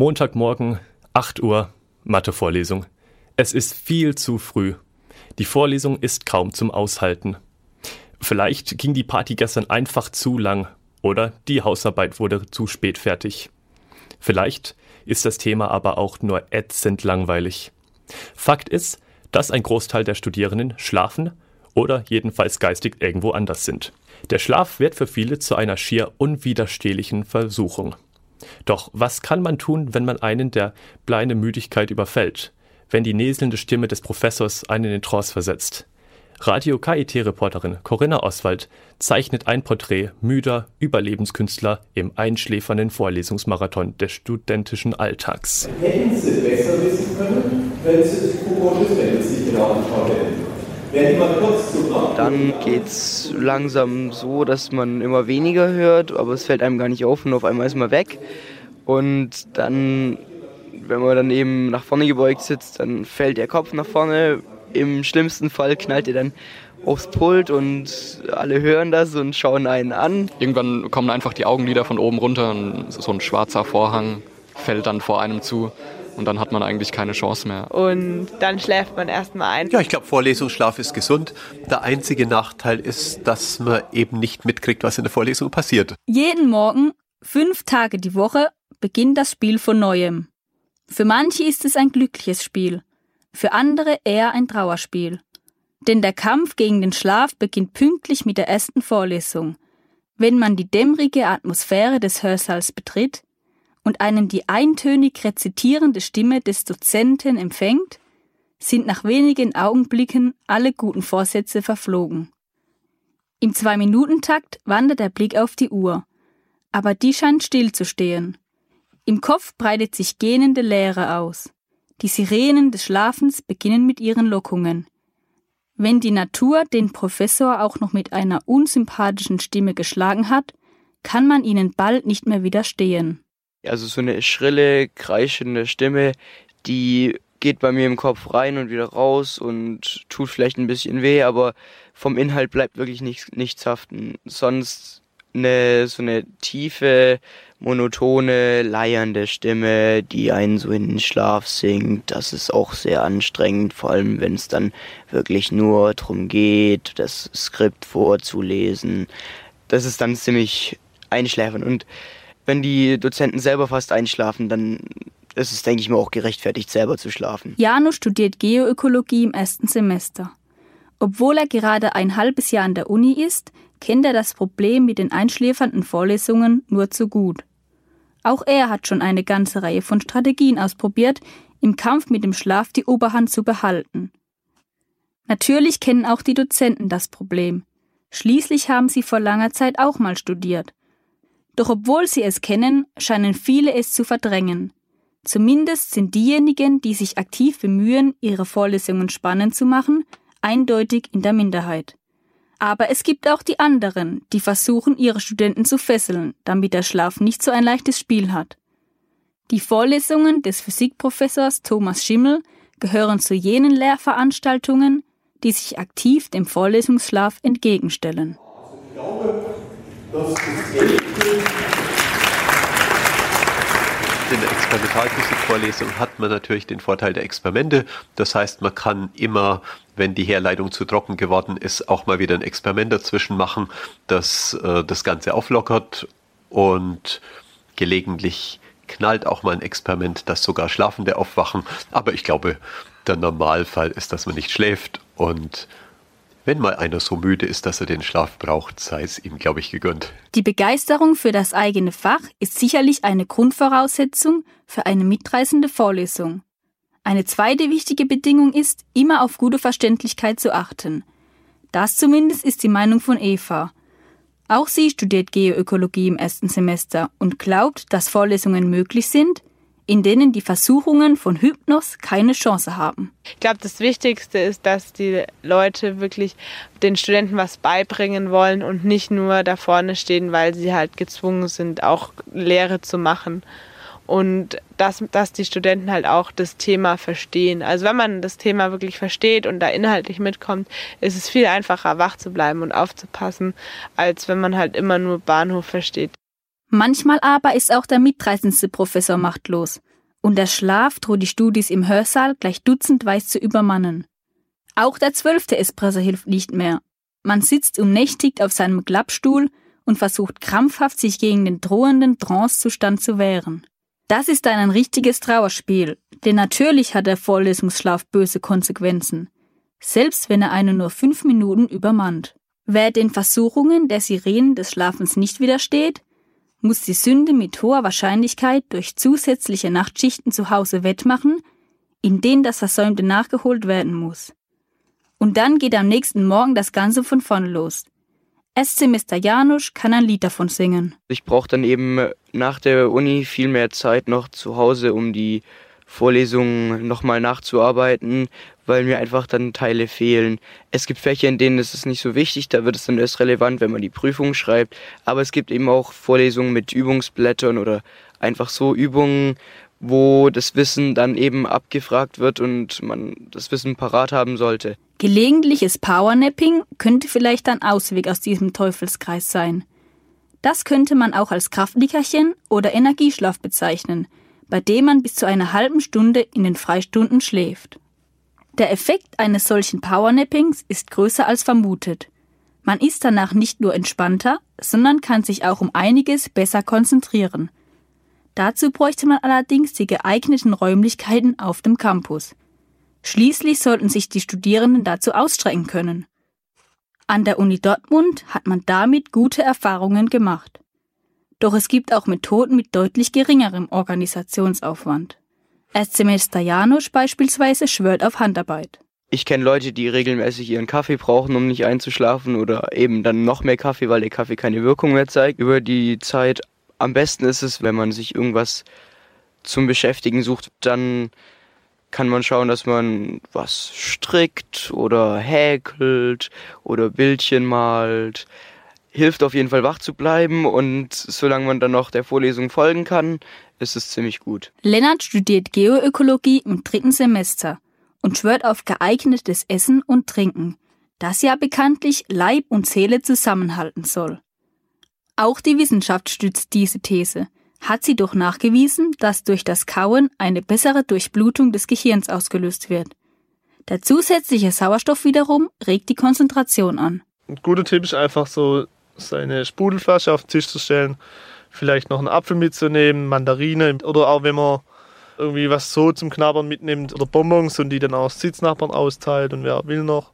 Montagmorgen, 8 Uhr, Mathevorlesung. Es ist viel zu früh. Die Vorlesung ist kaum zum Aushalten. Vielleicht ging die Party gestern einfach zu lang oder die Hausarbeit wurde zu spät fertig. Vielleicht ist das Thema aber auch nur ätzend langweilig. Fakt ist, dass ein Großteil der Studierenden schlafen oder jedenfalls geistig irgendwo anders sind. Der Schlaf wird für viele zu einer schier unwiderstehlichen Versuchung. Doch was kann man tun, wenn man einen der bleine Müdigkeit überfällt, wenn die näselnde Stimme des Professors einen in Trance versetzt? Radio KIT-Reporterin Corinna Oswald zeichnet ein Porträt müder Überlebenskünstler im einschläfernden Vorlesungsmarathon des studentischen Alltags. Hätten Sie besser wissen können, wenn Sie die Kuckuck sich genau anschaut hätten. Dann geht es langsam so, dass man immer weniger hört, aber es fällt einem gar nicht auf und auf einmal ist man weg. Und dann, wenn man dann eben nach vorne gebeugt sitzt, dann fällt der Kopf nach vorne. Im schlimmsten Fall knallt er dann aufs Pult und alle hören das und schauen einen an. Irgendwann kommen einfach die Augenlider von oben runter und so ein schwarzer Vorhang fällt dann vor einem zu und dann hat man eigentlich keine Chance mehr. Und dann schläft man erstmal ein. Ja, ich glaube, Vorlesungsschlaf ist gesund. Der einzige Nachteil ist, dass man eben nicht mitkriegt, was in der Vorlesung passiert. Jeden Morgen, fünf Tage die Woche, beginnt das Spiel von neuem. Für manche ist es ein glückliches Spiel, für andere eher ein Trauerspiel. Denn der Kampf gegen den Schlaf beginnt pünktlich mit der ersten Vorlesung. Wenn man die dämmerige Atmosphäre des Hörsaals betritt, und einen die eintönig rezitierende Stimme des Dozenten empfängt, sind nach wenigen Augenblicken alle guten Vorsätze verflogen. Im Zwei-Minuten-Takt wandert der Blick auf die Uhr, aber die scheint stillzustehen. Im Kopf breitet sich gähnende Leere aus. Die Sirenen des Schlafens beginnen mit ihren Lockungen. Wenn die Natur den Professor auch noch mit einer unsympathischen Stimme geschlagen hat, kann man ihnen bald nicht mehr widerstehen. Also so eine schrille, kreischende Stimme, die geht bei mir im Kopf rein und wieder raus und tut vielleicht ein bisschen weh, aber vom Inhalt bleibt wirklich nichts, nichts haften. Sonst eine, so eine tiefe, monotone, leiernde Stimme, die einen so in den Schlaf singt. Das ist auch sehr anstrengend, vor allem wenn es dann wirklich nur darum geht, das Skript vorzulesen. Das ist dann ziemlich einschläfernd und wenn die Dozenten selber fast einschlafen, dann ist es, denke ich mir, auch gerechtfertigt, selber zu schlafen. Jano studiert Geoökologie im ersten Semester. Obwohl er gerade ein halbes Jahr an der Uni ist, kennt er das Problem mit den einschläfernden Vorlesungen nur zu gut. Auch er hat schon eine ganze Reihe von Strategien ausprobiert, im Kampf mit dem Schlaf die Oberhand zu behalten. Natürlich kennen auch die Dozenten das Problem. Schließlich haben sie vor langer Zeit auch mal studiert. Doch obwohl sie es kennen, scheinen viele es zu verdrängen. Zumindest sind diejenigen, die sich aktiv bemühen, ihre Vorlesungen spannend zu machen, eindeutig in der Minderheit. Aber es gibt auch die anderen, die versuchen, ihre Studenten zu fesseln, damit der Schlaf nicht so ein leichtes Spiel hat. Die Vorlesungen des Physikprofessors Thomas Schimmel gehören zu jenen Lehrveranstaltungen, die sich aktiv dem Vorlesungsschlaf entgegenstellen. Glaube, das in der Experimentalphysikvorlesung hat man natürlich den Vorteil der Experimente. Das heißt, man kann immer, wenn die Herleitung zu trocken geworden ist, auch mal wieder ein Experiment dazwischen machen, das äh, das Ganze auflockert und gelegentlich knallt auch mal ein Experiment, dass sogar Schlafende aufwachen. Aber ich glaube, der Normalfall ist, dass man nicht schläft und wenn mal einer so müde ist, dass er den Schlaf braucht, sei es ihm, glaube ich, gegönnt. Die Begeisterung für das eigene Fach ist sicherlich eine Grundvoraussetzung für eine mitreißende Vorlesung. Eine zweite wichtige Bedingung ist, immer auf gute Verständlichkeit zu achten. Das zumindest ist die Meinung von Eva. Auch sie studiert Geoökologie im ersten Semester und glaubt, dass Vorlesungen möglich sind, in denen die Versuchungen von Hypnos keine Chance haben. Ich glaube, das Wichtigste ist, dass die Leute wirklich den Studenten was beibringen wollen und nicht nur da vorne stehen, weil sie halt gezwungen sind, auch Lehre zu machen. Und dass, dass die Studenten halt auch das Thema verstehen. Also wenn man das Thema wirklich versteht und da inhaltlich mitkommt, ist es viel einfacher, wach zu bleiben und aufzupassen, als wenn man halt immer nur Bahnhof versteht. Manchmal aber ist auch der mitreisendste Professor machtlos und der Schlaf droht die Studis im Hörsaal gleich dutzendweise zu übermannen. Auch der zwölfte Espresso hilft nicht mehr. Man sitzt umnächtigt auf seinem Klappstuhl und versucht krampfhaft sich gegen den drohenden Trancezustand zu wehren. Das ist dann ein richtiges Trauerspiel, denn natürlich hat der Vorlesungsschlaf böse Konsequenzen, selbst wenn er einen nur fünf Minuten übermannt. Wer den Versuchungen der Sirenen des Schlafens nicht widersteht, muss die Sünde mit hoher Wahrscheinlichkeit durch zusätzliche Nachtschichten zu Hause wettmachen, in denen das Versäumte nachgeholt werden muss. Und dann geht am nächsten Morgen das Ganze von vorne los. SC Janusz kann ein Lied davon singen. Ich brauche dann eben nach der Uni viel mehr Zeit noch zu Hause, um die Vorlesungen nochmal nachzuarbeiten, weil mir einfach dann Teile fehlen. Es gibt Fächer, in denen ist es nicht so wichtig, da wird es dann erst relevant, wenn man die Prüfung schreibt. Aber es gibt eben auch Vorlesungen mit Übungsblättern oder einfach so Übungen, wo das Wissen dann eben abgefragt wird und man das Wissen parat haben sollte. Gelegentliches Powernapping könnte vielleicht ein Ausweg aus diesem Teufelskreis sein. Das könnte man auch als Kraftnickerchen oder Energieschlaf bezeichnen, bei dem man bis zu einer halben Stunde in den Freistunden schläft. Der Effekt eines solchen Powernappings ist größer als vermutet. Man ist danach nicht nur entspannter, sondern kann sich auch um einiges besser konzentrieren. Dazu bräuchte man allerdings die geeigneten Räumlichkeiten auf dem Campus. Schließlich sollten sich die Studierenden dazu ausstrecken können. An der Uni Dortmund hat man damit gute Erfahrungen gemacht. Doch es gibt auch Methoden mit deutlich geringerem Organisationsaufwand. Semester Janusz beispielsweise schwört auf Handarbeit. Ich kenne Leute, die regelmäßig ihren Kaffee brauchen, um nicht einzuschlafen oder eben dann noch mehr Kaffee, weil der Kaffee keine Wirkung mehr zeigt über die Zeit. Am besten ist es, wenn man sich irgendwas zum Beschäftigen sucht, dann kann man schauen, dass man was strickt oder häkelt oder Bildchen malt hilft auf jeden Fall wach zu bleiben und solange man dann noch der Vorlesung folgen kann, ist es ziemlich gut. Lennart studiert Geoökologie im dritten Semester und schwört auf geeignetes Essen und Trinken, das ja bekanntlich Leib und Seele zusammenhalten soll. Auch die Wissenschaft stützt diese These, hat sie doch nachgewiesen, dass durch das Kauen eine bessere Durchblutung des Gehirns ausgelöst wird. Der zusätzliche Sauerstoff wiederum regt die Konzentration an. Ein guter Tipp ist einfach so seine Sprudelflasche auf den Tisch zu stellen, vielleicht noch einen Apfel mitzunehmen, Mandarine oder auch wenn man irgendwie was so zum Knabbern mitnimmt oder Bonbons und die dann auch Sitznachbarn austeilt und wer will noch.